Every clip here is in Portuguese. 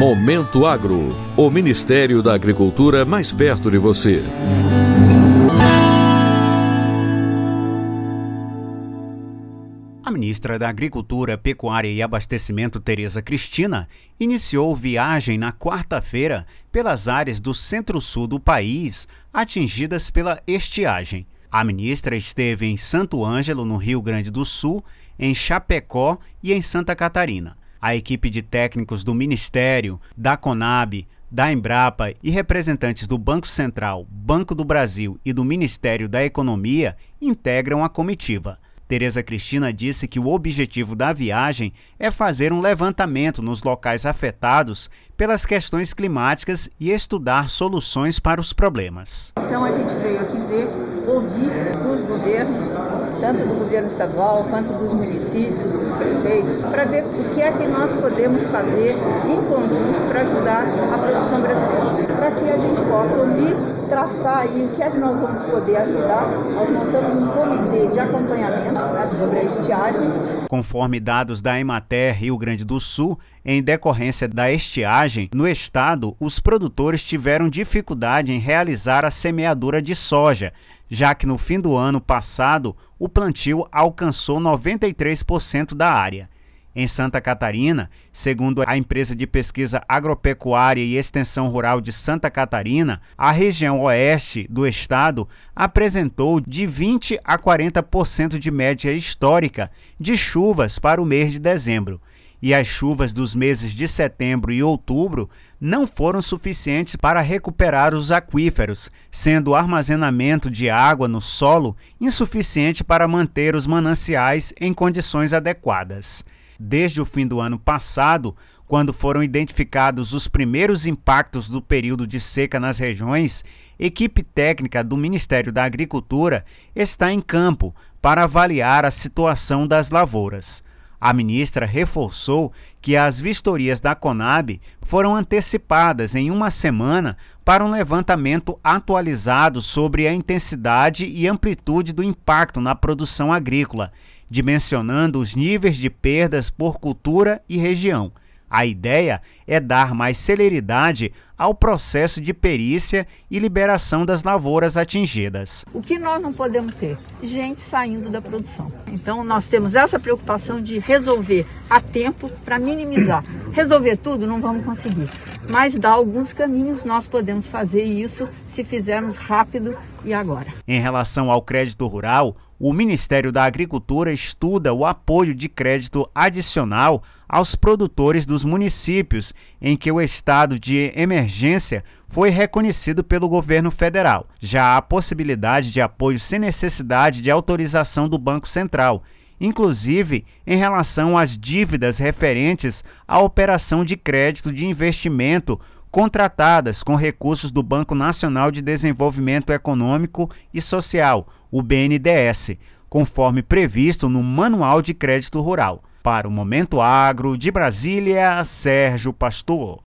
Momento Agro, o Ministério da Agricultura mais perto de você. A ministra da Agricultura, Pecuária e Abastecimento, Tereza Cristina, iniciou viagem na quarta-feira pelas áreas do centro-sul do país atingidas pela estiagem. A ministra esteve em Santo Ângelo, no Rio Grande do Sul, em Chapecó e em Santa Catarina. A equipe de técnicos do Ministério, da Conab, da Embrapa e representantes do Banco Central, Banco do Brasil e do Ministério da Economia integram a comitiva. Tereza Cristina disse que o objetivo da viagem é fazer um levantamento nos locais afetados pelas questões climáticas e estudar soluções para os problemas. Então a gente veio aqui ver, ouvir dos governos, tanto do governo estadual quanto dos municípios, dos prefeitos, para ver o que é que nós podemos fazer em conjunto para ajudar a produção brasileira. Para que a gente possa ouvir, traçar aí o que é que nós vamos poder ajudar. Nós montamos um comitê de acompanhamento né, sobre a estiagem. Conforme dados da Emater Rio Grande do Sul, em decorrência da estiagem, no estado, os produtores tiveram dificuldade em realizar a semeadura de soja, já que no fim do ano passado o plantio alcançou 93% da área. Em Santa Catarina, segundo a empresa de pesquisa agropecuária e extensão rural de Santa Catarina, a região oeste do estado apresentou de 20 a 40% de média histórica de chuvas para o mês de dezembro e as chuvas dos meses de setembro e outubro não foram suficientes para recuperar os aquíferos, sendo o armazenamento de água no solo insuficiente para manter os mananciais em condições adequadas. Desde o fim do ano passado, quando foram identificados os primeiros impactos do período de seca nas regiões, equipe técnica do Ministério da Agricultura está em campo para avaliar a situação das lavouras. A ministra reforçou que as vistorias da Conab foram antecipadas em uma semana para um levantamento atualizado sobre a intensidade e amplitude do impacto na produção agrícola, dimensionando os níveis de perdas por cultura e região. A ideia é dar mais celeridade ao processo de perícia e liberação das lavouras atingidas. O que nós não podemos ter? Gente saindo da produção. Então nós temos essa preocupação de resolver a tempo para minimizar. Resolver tudo não vamos conseguir, mas dar alguns caminhos nós podemos fazer isso se fizermos rápido e agora. Em relação ao crédito rural, o Ministério da Agricultura estuda o apoio de crédito adicional aos produtores dos municípios em que o estado de emergência foi reconhecido pelo governo federal. Já há possibilidade de apoio sem necessidade de autorização do Banco Central, inclusive em relação às dívidas referentes à operação de crédito de investimento contratadas com recursos do Banco Nacional de Desenvolvimento Econômico e Social, o BNDES, conforme previsto no Manual de Crédito Rural. Para o Momento Agro de Brasília, Sérgio Pastor.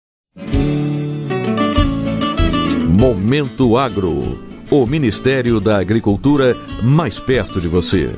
Momento Agro, o Ministério da Agricultura mais perto de você.